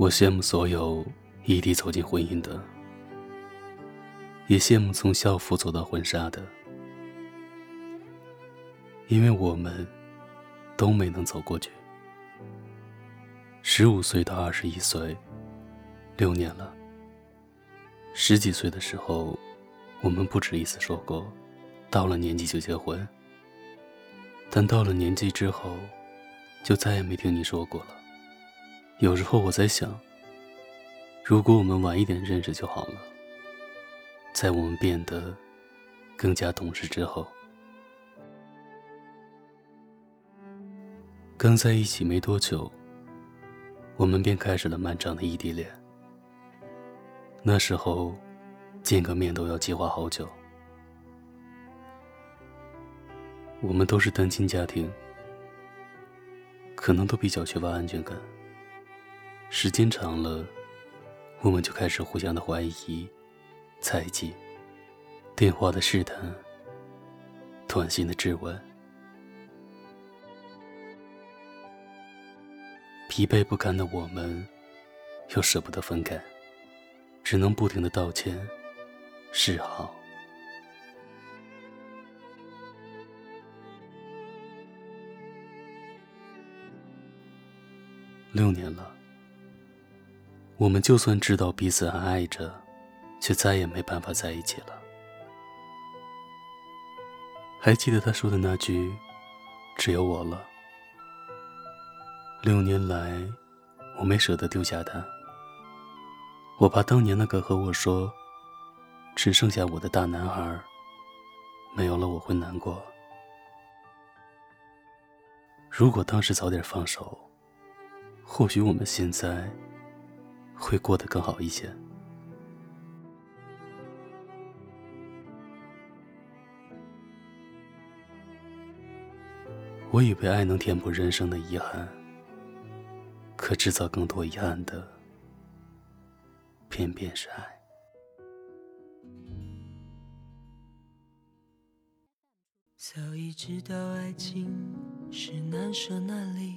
我羡慕所有异地走进婚姻的，也羡慕从校服走到婚纱的，因为我们都没能走过去。十五岁到二十一岁，六年了。十几岁的时候，我们不止一次说过，到了年纪就结婚。但到了年纪之后，就再也没听你说过了。有时候我在想，如果我们晚一点认识就好了。在我们变得更加懂事之后，刚在一起没多久，我们便开始了漫长的异地恋。那时候，见个面都要计划好久。我们都是单亲家庭，可能都比较缺乏安全感。时间长了，我们就开始互相的怀疑、猜忌，电话的试探，短信的质问。疲惫不堪的我们，又舍不得分开，只能不停的道歉、示好。六年了。我们就算知道彼此还爱着，却再也没办法在一起了。还记得他说的那句：“只有我了。”六年来，我没舍得丢下他。我怕当年那个和我说“只剩下我的大男孩”，没有了我会难过。如果当时早点放手，或许我们现在……会过得更好一些。我以为爱能填补人生的遗憾，可制造更多遗憾的，偏偏是爱。早已知道爱情是难舍难离，